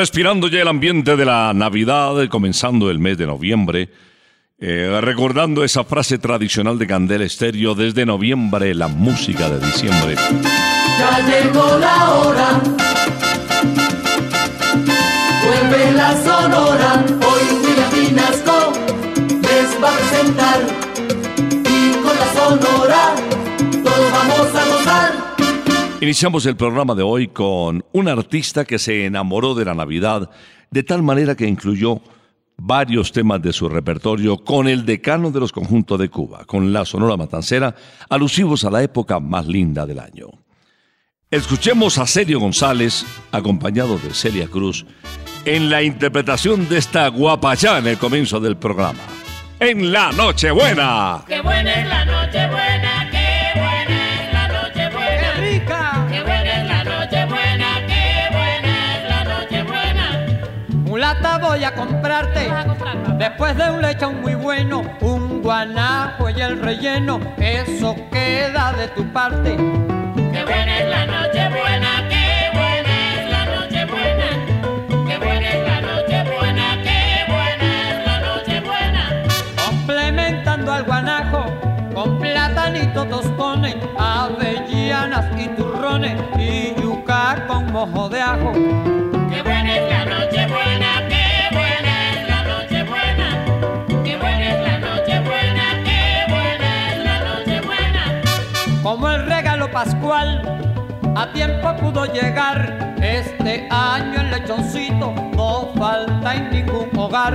Respirando ya el ambiente de la Navidad, comenzando el mes de noviembre, eh, recordando esa frase tradicional de Candela Estéreo, desde noviembre la música de diciembre. Ya llegó la hora. Iniciamos el programa de hoy con un artista que se enamoró de la Navidad de tal manera que incluyó varios temas de su repertorio con el decano de los conjuntos de Cuba, con la Sonora Matancera, alusivos a la época más linda del año. Escuchemos a Sergio González, acompañado de Celia Cruz, en la interpretación de esta guapayá en el comienzo del programa. En la Nochebuena. Qué buena es la noche Voy a comprarte, después de un lechón muy bueno, un guanajo y el relleno, eso queda de tu parte. Qué buena es la noche buena, tiempo pudo llegar. Este año el lechoncito no falta en ningún hogar.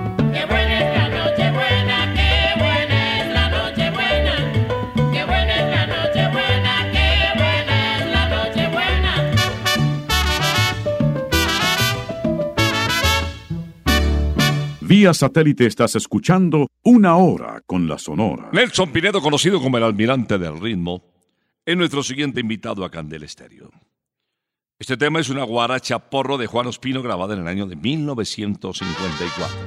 Vía satélite estás escuchando Una Hora con la Sonora. Nelson Pinedo, conocido como el almirante del ritmo, es nuestro siguiente invitado a Candel Estéreo. Este tema es una guaracha porro de Juan Ospino grabada en el año de 1954.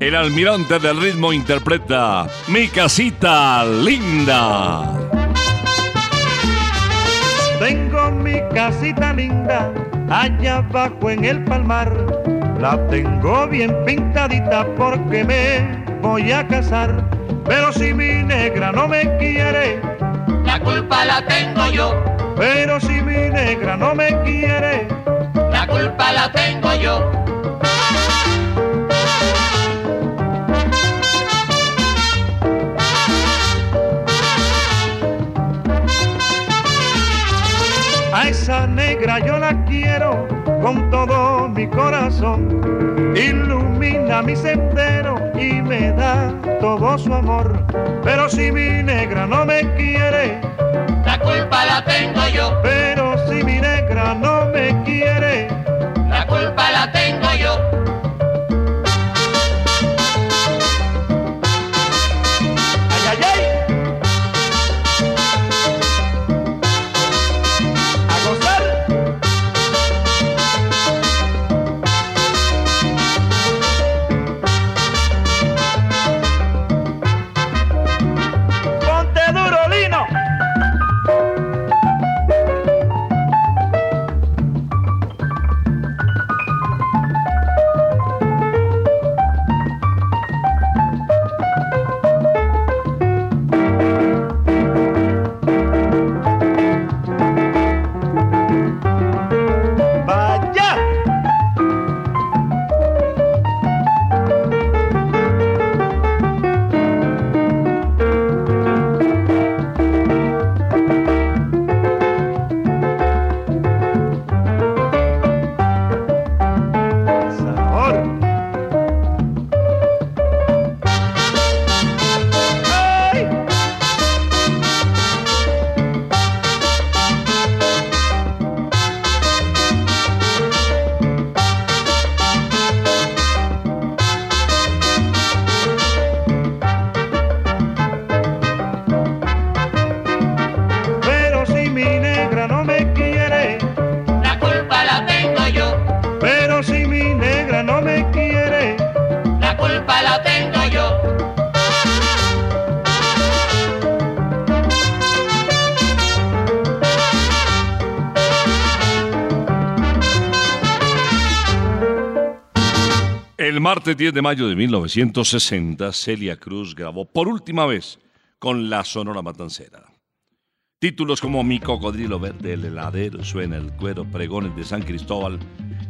El almirante del ritmo interpreta Mi casita linda. Tengo mi casita linda allá abajo en el palmar. La tengo bien pintadita porque me voy a casar. Pero si mi negra no me quiere, La culpa la tengo yo, pero si mi negra no me quiere, la culpa la tengo yo. a esa negra yo la quiero con todo mi corazón. Ilumina mi sendero y me da todo su amor. Pero si mi negra no me quiere, La culpa la tengo yo, pero si mi negra no me quiere, la culpa la tengo yo. Martes 10 de mayo de 1960, Celia Cruz grabó por última vez con la Sonora Matancera. Títulos como Mi cocodrilo verde, El heladero, Suena el cuero, Pregones de San Cristóbal,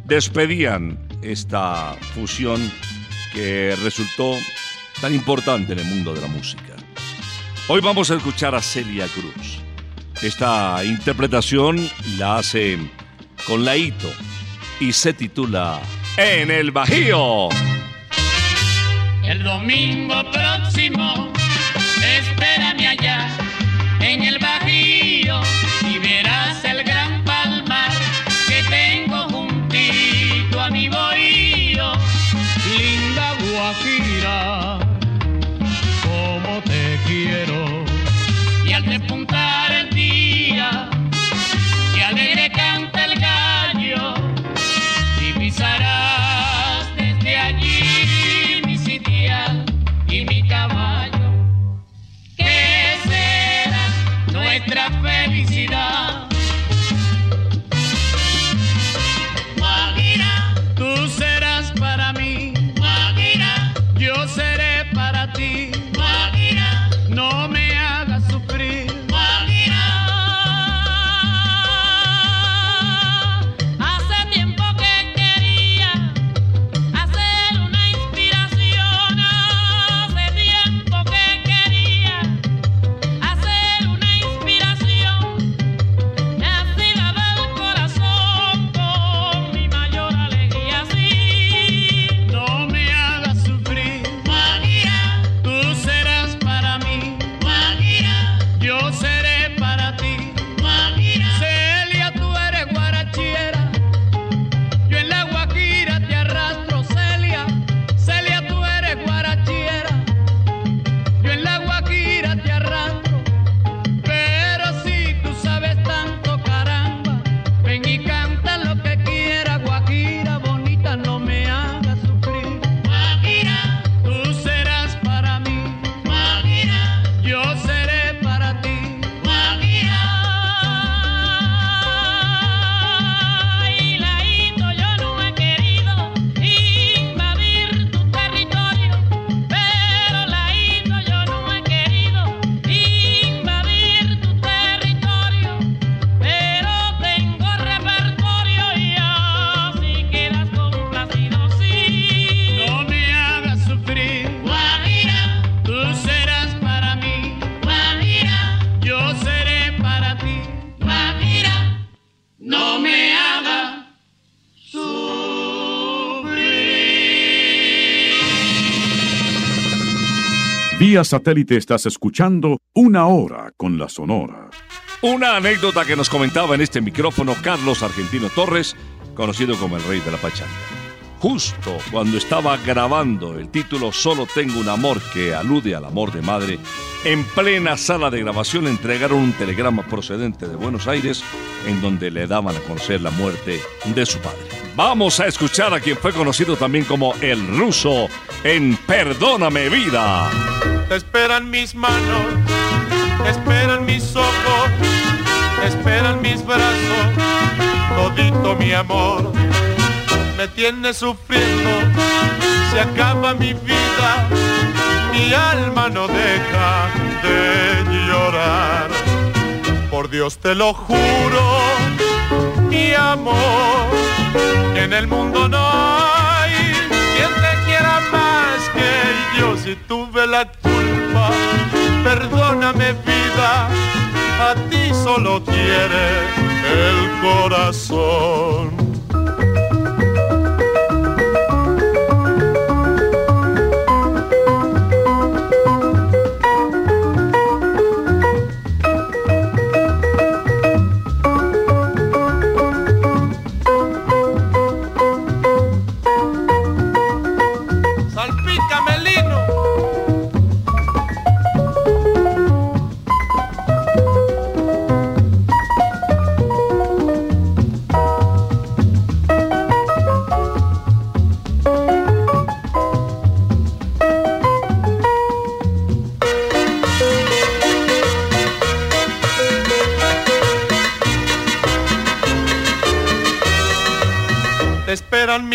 despedían esta fusión que resultó tan importante en el mundo de la música. Hoy vamos a escuchar a Celia Cruz. Esta interpretación la hace con Laito y se titula En el Bajío. El domingo nuestra felicidad? Vía satélite estás escuchando Una Hora con la Sonora. Una anécdota que nos comentaba en este micrófono Carlos Argentino Torres, conocido como el Rey de la Pachanga. Justo cuando estaba grabando el título Solo tengo un amor que alude al amor de madre, en plena sala de grabación entregaron un telegrama procedente de Buenos Aires en donde le daban a conocer la muerte de su padre. Vamos a escuchar a quien fue conocido también como el ruso en Perdóname vida. Te esperan mis manos, esperan mis ojos, esperan mis brazos, todito mi amor. Me tienes sufriendo, se acaba mi vida, mi alma no deja de llorar. Por Dios te lo juro, mi amor, en el mundo no hay quien te quiera más que yo si tuve la culpa. Perdóname vida, a ti solo quiere el corazón.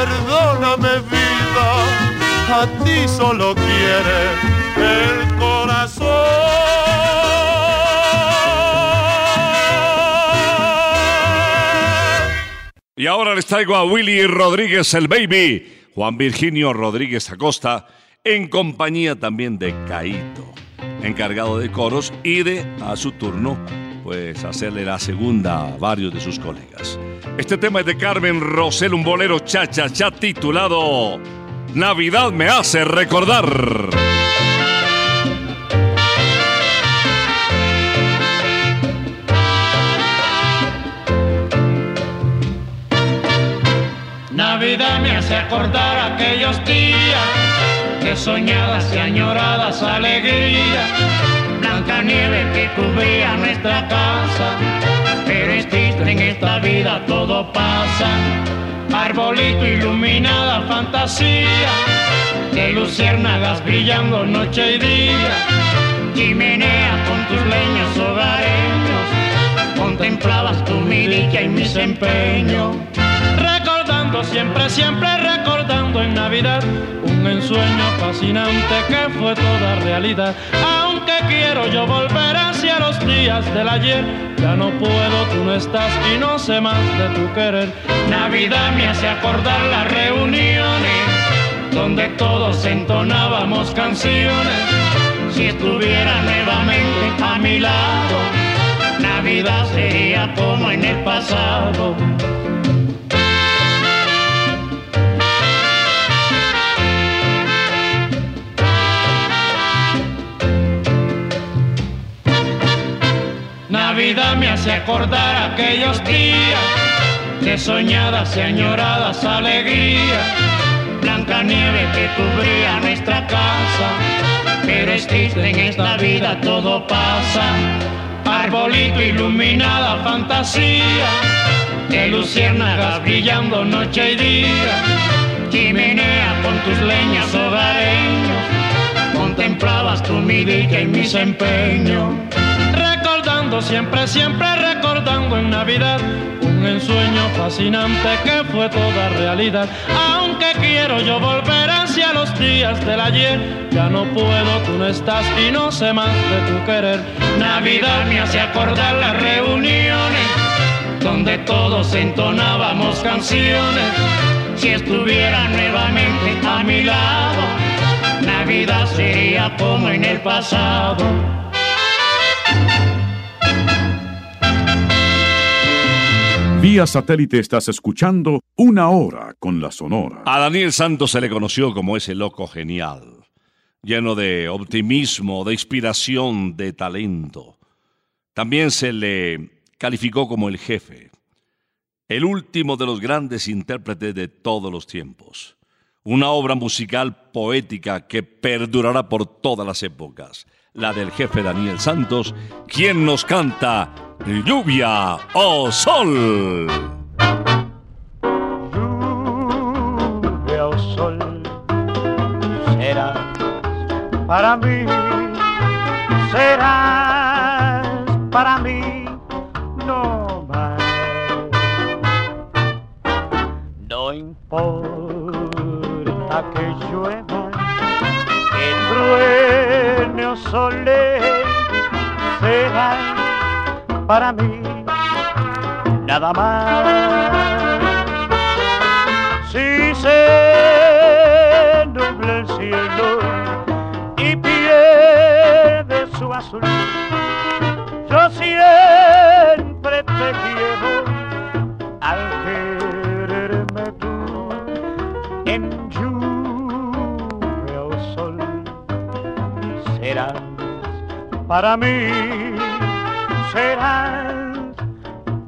perdóname vida, a ti solo quiere el corazón. Y ahora les traigo a Willy Rodríguez el Baby, Juan Virginio Rodríguez Acosta, en compañía también de Caito, encargado de coros y de, a su turno, pues hacerle la segunda a varios de sus colegas. Este tema es de Carmen Rosel, un bolero cha cha cha titulado Navidad me hace recordar. Navidad me hace acordar aquellos días de soñadas y añoradas alegrías. Nieve que cubría nuestra casa, pero es triste en esta vida todo pasa. Arbolito iluminada fantasía, de luciérnagas brillando noche y día. Chimenea con tus leños hogareños, contemplabas tu mi dicha y mis empeños siempre, siempre recordando en Navidad un ensueño fascinante que fue toda realidad. Aunque quiero yo volver hacia los días del ayer, ya no puedo, tú no estás y no sé más de tu querer. Navidad me hace acordar las reuniones donde todos entonábamos canciones. Si estuviera nuevamente a mi lado, Navidad sería como en el pasado. Navidad me hace acordar aquellos días de soñadas y añoradas alegrías. Blanca nieve que cubría nuestra casa, pero es triste en esta vida todo pasa. Arbolito iluminada fantasía, de luciérnagas brillando noche y día. Chimenea con tus leñas hogareños, contemplabas tu mi dicha y mis empeños siempre, siempre recordando en Navidad un ensueño fascinante que fue toda realidad. Aunque quiero yo volver hacia los días del ayer, ya no puedo, tú no estás y no sé más de tu querer. Navidad me hace acordar las reuniones donde todos entonábamos canciones. Si estuviera nuevamente a mi lado, Navidad sería como en el pasado. Vía satélite estás escuchando Una Hora con la Sonora. A Daniel Santos se le conoció como ese loco genial, lleno de optimismo, de inspiración, de talento. También se le calificó como el jefe, el último de los grandes intérpretes de todos los tiempos. Una obra musical poética que perdurará por todas las épocas, la del jefe Daniel Santos, quien nos canta Lluvia o Sol. lluvia o sol serás para mí,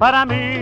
para mí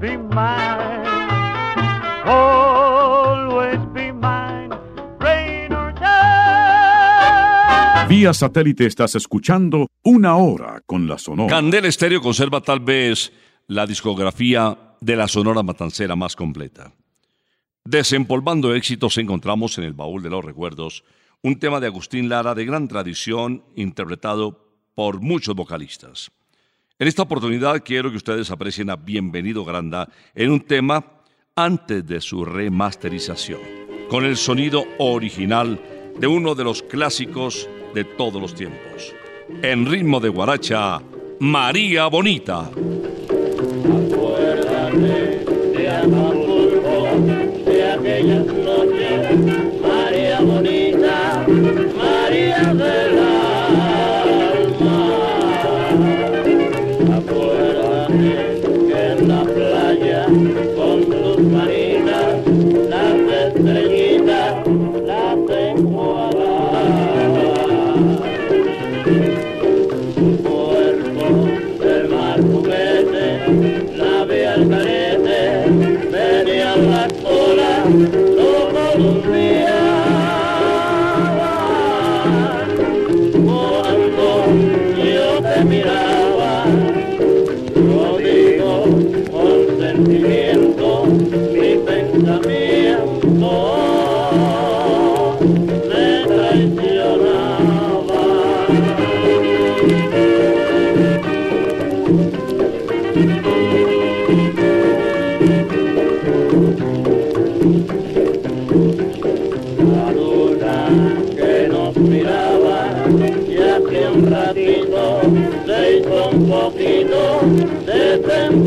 be mine. Always be mine, rain or shine. Vía satélite estás escuchando Una Hora con la Sonora. Candel Estéreo conserva tal vez la discografía de la Sonora Matancera más completa. Desempolvando éxitos encontramos en el baúl de los recuerdos un tema de Agustín Lara de gran tradición interpretado por muchos vocalistas. En esta oportunidad quiero que ustedes aprecien a Bienvenido Granda en un tema antes de su remasterización, con el sonido original de uno de los clásicos de todos los tiempos. En ritmo de guaracha, María Bonita. De de aquellas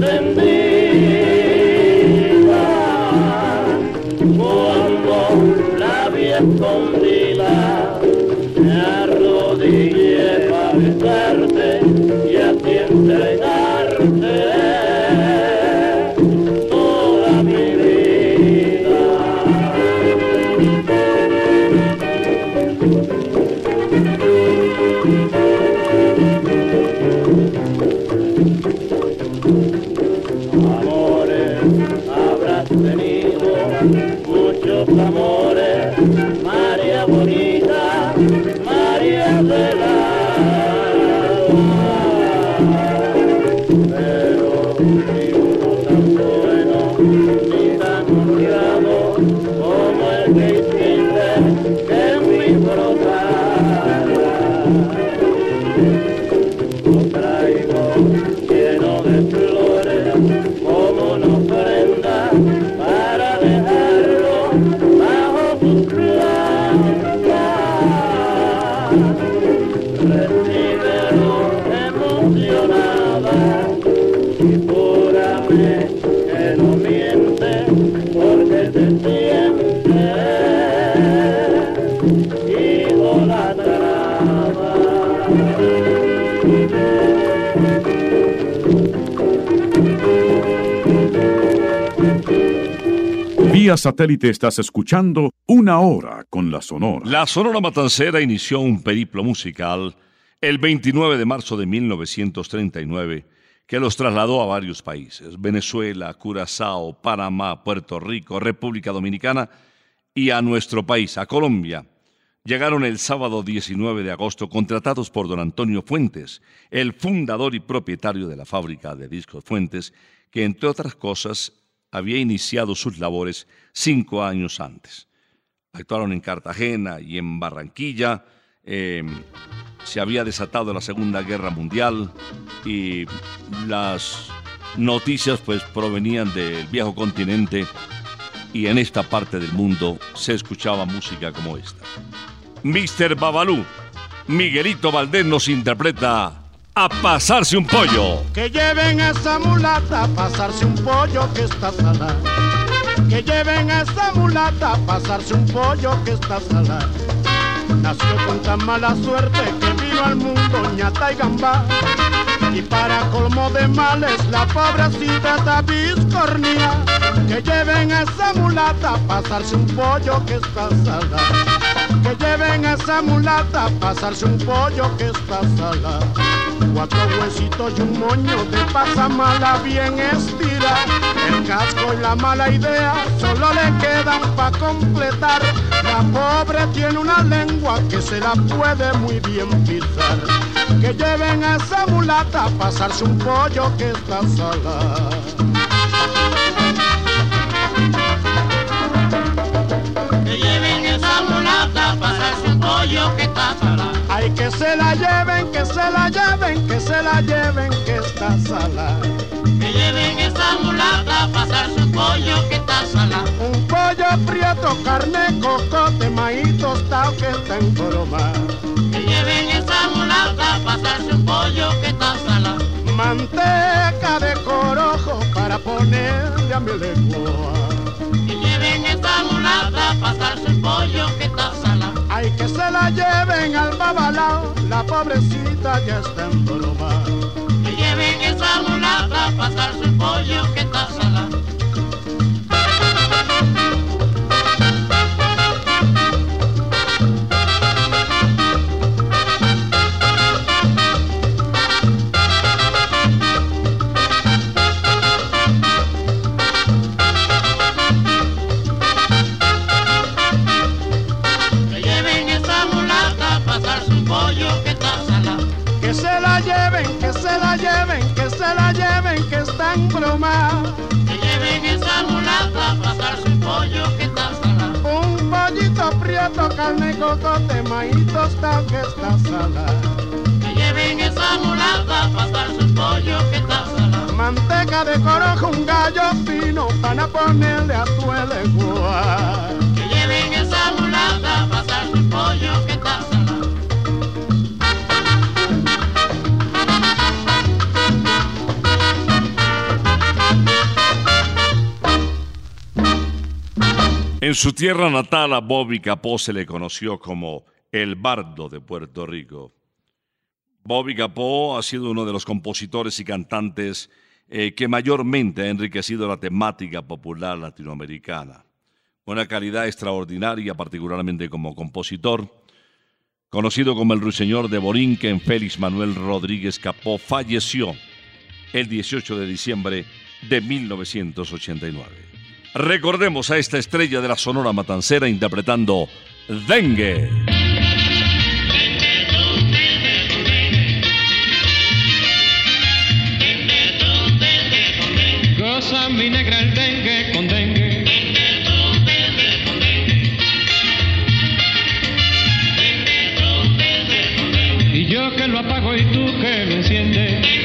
London. Thank you. Satélite estás escuchando Una Hora con la Sonora. La Sonora Matancera inició un periplo musical el 29 de marzo de 1939 que los trasladó a varios países, Venezuela, Curazao, Panamá, Puerto Rico, República Dominicana y a nuestro país, a Colombia. Llegaron el sábado 19 de agosto contratados por don Antonio Fuentes, el fundador y propietario de la fábrica de discos Fuentes, que entre otras cosas había iniciado sus labores cinco años antes. Actuaron en Cartagena y en Barranquilla. Eh, se había desatado la Segunda Guerra Mundial y las noticias pues provenían del viejo continente y en esta parte del mundo se escuchaba música como esta. Mr. Babalú, Miguelito Valdés nos interpreta a pasarse un pollo. Que lleven a esa mulata a pasarse un pollo que está salada. Que lleven a esa mulata a pasarse un pollo que está salada. Nació con tan mala suerte que vino al mundo ñata y gambá. Y para colmo de males la pobrecita está. Que lleven a esa mulata a pasarse un pollo que está salada. Que lleven a esa mulata a pasarse un pollo que está salada. Cuatro huesitos y un moño de pasamala bien estira. El casco y la mala idea solo le quedan pa' completar. La pobre tiene una lengua que se la puede muy bien pisar. Que lleven a esa mulata a pasarse un pollo que está salada. Pollo que. Ay, que se la lleven, que se la lleven, que se la lleven, que está salada. Que lleven esa mulata a pasarse un pollo que está salada. Un pollo prieto, carne, cocote, maíz tostado que está en broma. Que lleven esa mulata a pasarse un pollo que está salada. Manteca de corojo para ponerle a mi lengua. Que lleven esa mulata a pasarse un pollo que está salada. Ay, que se la lleven al babalao, la pobrecita ya está en broma. Que lleven esa mulata a pasarse un pollo que está salada. Que broma. Lleven esa mulata a pasarse un pollo que está salada. Un pollito prieto, carne, cocote, maíz tostado que está salada. Que lleven esa mulata a pasarse un pollo que está salada. Manteca de corojo, un gallo fino para ponerle a tu lengua. Que lleven esa mulata a pasarse un pollo que está salada. En su tierra natal a Bobby Capó se le conoció como el bardo de Puerto Rico. Bobby Capó ha sido uno de los compositores y cantantes eh, que mayormente ha enriquecido la temática popular latinoamericana. Una calidad extraordinaria, particularmente como compositor. Conocido como el ruiseñor de Borinquen, Félix Manuel Rodríguez Capó falleció el 18 de diciembre de 1989. Recordemos a esta estrella de la Sonora Matancera interpretando Dengue. Goza mi negra el dengue con dengue. Y yo que lo apago y tú que lo enciendes.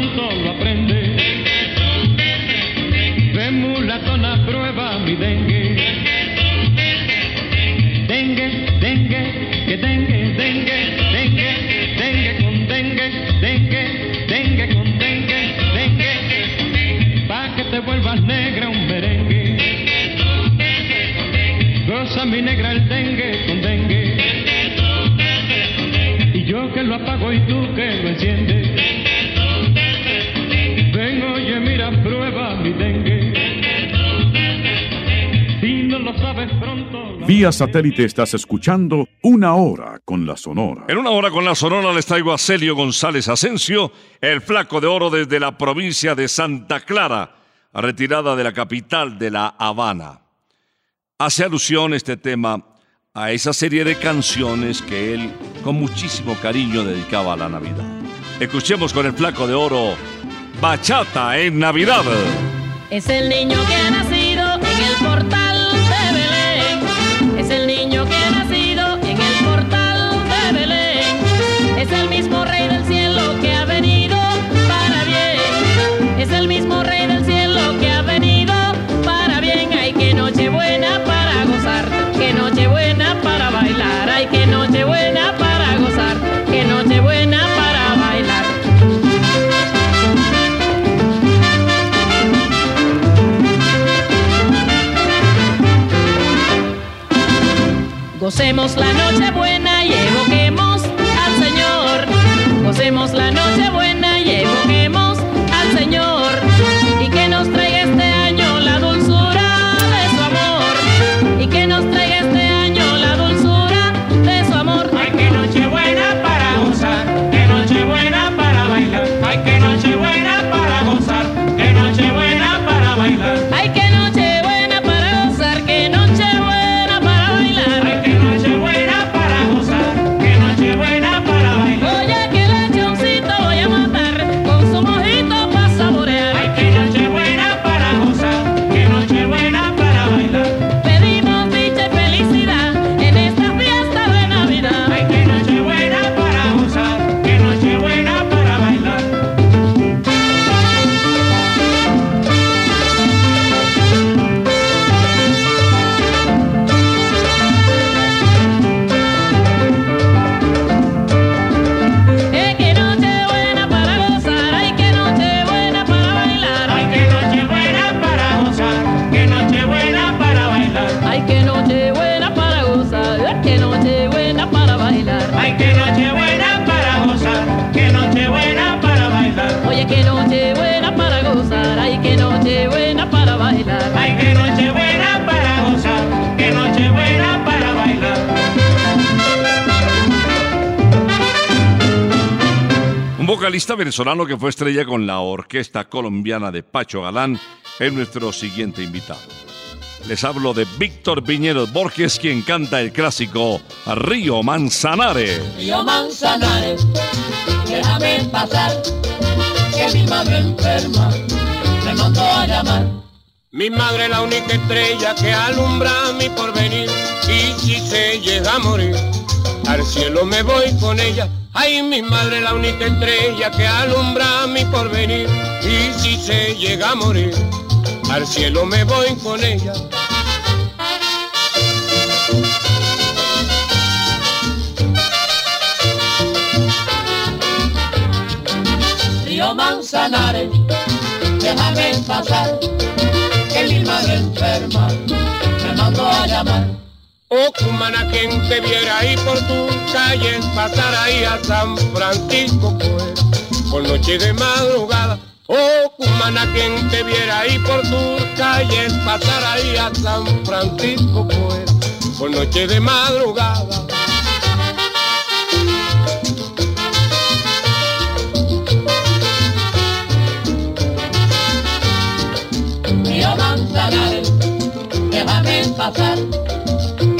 Pronto lo aprendes. De mulatona prueba mi dengue. Dengue, dengue, que dengue, dengue, dengue, dengue con dengue, dengue, dengue con dengue, dengue. Pa' que te vuelvas negra un merengue. Goza mi negra el dengue con dengue. Y yo que lo apago y tú que lo enciendes. Vía satélite estás escuchando Una Hora con la Sonora. En una hora con la Sonora les traigo a Celio González Asensio, el flaco de oro desde la provincia de Santa Clara, retirada de la capital de La Habana. Hace alusión este tema a esa serie de canciones que él con muchísimo cariño dedicaba a la Navidad. Escuchemos con el flaco de oro Bachata en Navidad. Es el niño que ha nacido en el portal Gocemos la noche buena y evoquemos al Señor. Gocemos la noche buena vocalista venezolano que fue estrella con la orquesta colombiana de Pacho Galán es nuestro siguiente invitado. Les hablo de Víctor Viñeros Borges, quien canta el clásico Río Manzanares. Río Manzanares, déjame pasar, que mi madre enferma me mandó a llamar. Mi madre es la única estrella que alumbra mi porvenir y si se llega a morir, al cielo me voy con ella. Ay, mi madre la única estrella que alumbra mi porvenir y si se llega a morir, al cielo me voy con ella. Río Manzanares, déjame pasar, que mi madre enferma me mandó a llamar. Oh, cumana, quien te viera ahí por tus calles, pasar ahí a San Francisco, pues, por noche de madrugada. Oh, cumana, quien te viera ahí por tus calles, pasar ahí a San Francisco, pues, por noche de madrugada. Manzanares, déjame pasar,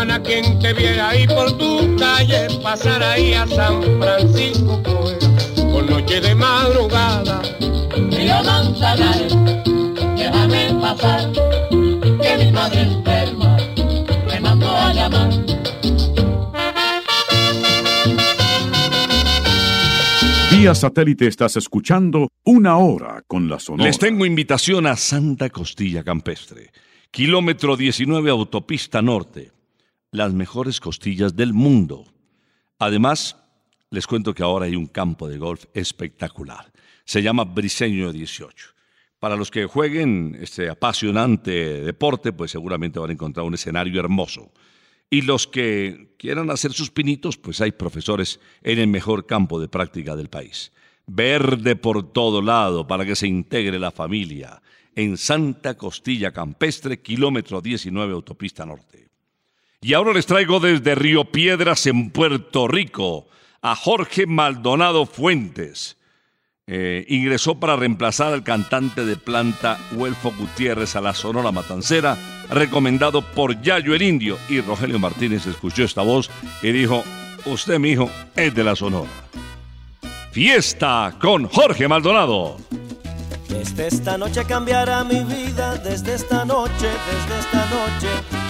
Humana, quien te viera ahí por tu calle, pasar ahí a San Francisco, pues, por noche de madrugada. Río Manzanares, déjame pasar, que mi madre enferma me mandó a llamar. Vía satélite estás escuchando Una Hora con la Sonora. Les tengo invitación a Santa Costilla Campestre, kilómetro 19 Autopista Norte, las mejores costillas del mundo. Además, les cuento que ahora hay un campo de golf espectacular. Se llama Briseño 18. Para los que jueguen este apasionante deporte, pues seguramente van a encontrar un escenario hermoso. Y los que quieran hacer sus pinitos, pues hay profesores en el mejor campo de práctica del país. Verde por todo lado para que se integre la familia. En Santa Costilla Campestre, kilómetro 19, Autopista Norte. Y ahora les traigo desde Río Piedras, en Puerto Rico, a Jorge Maldonado Fuentes. Eh, ingresó para reemplazar al cantante de planta Huelfo Gutiérrez a la Sonora Matancera, recomendado por Yayo el Indio. Y Rogelio Martínez escuchó esta voz y dijo, usted, mi hijo, es de la Sonora. Fiesta con Jorge Maldonado. Desde esta noche cambiará mi vida, desde esta noche, desde esta noche.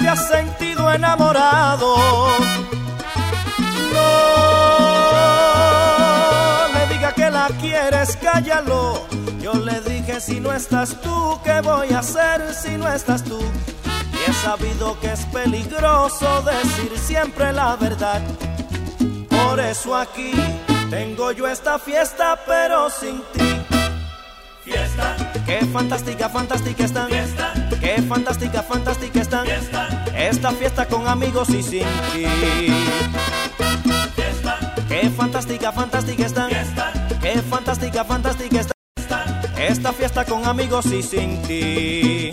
Has sentido enamorado, no le diga que la quieres, cállalo. Yo le dije, si no estás tú, ¿qué voy a hacer si no estás tú? Y he sabido que es peligroso decir siempre la verdad. Por eso aquí tengo yo esta fiesta, pero sin ti. Fiesta. Qué fantástica, fantástica están. Fiesta. Qué fantástica, fantástica están. Fiesta. Esta fiesta con amigos y sin ti. Fiesta. Qué fantástica, fantástica están. Fiesta. Qué fantástica, fantástica están. Esta fiesta con amigos y sin ti.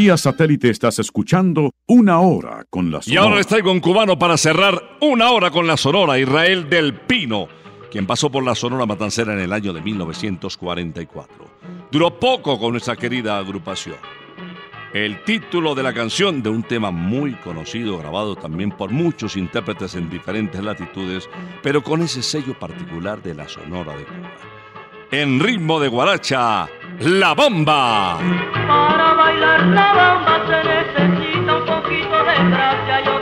Vía satélite estás escuchando Una Hora con la Y Sonora. ahora les traigo un cubano para cerrar una hora con la Sonora, Israel del Pino, quien pasó por la Sonora Matancera en el año de 1944. Duró poco con nuestra querida agrupación. El título de la canción de un tema muy conocido, grabado también por muchos intérpretes en diferentes latitudes, pero con ese sello particular de la Sonora de Cuba. En ritmo de guaracha, La Bomba. Para bailar la bamba se necesita un poquito de gracia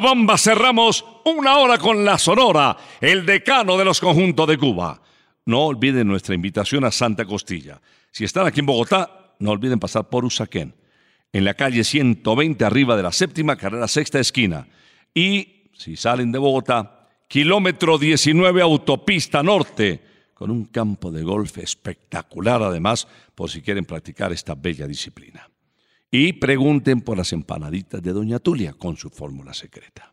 bomba cerramos una hora con la Sonora, el decano de los conjuntos de Cuba. No olviden nuestra invitación a Santa Costilla. Si están aquí en Bogotá, no olviden pasar por Usaquén, en la calle 120 arriba de la séptima carrera sexta esquina. Y si salen de Bogotá, kilómetro 19 autopista norte, con un campo de golf espectacular además, por si quieren practicar esta bella disciplina. Y pregunten por las empanaditas de Doña Tulia con su fórmula secreta.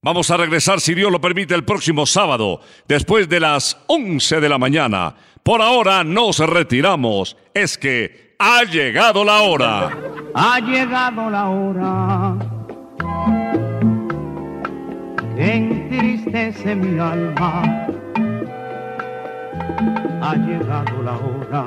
Vamos a regresar, si Dios lo permite, el próximo sábado, después de las 11 de la mañana. Por ahora nos retiramos. Es que ha llegado la hora. Ha llegado la hora entristece mi alma. Ha llegado la hora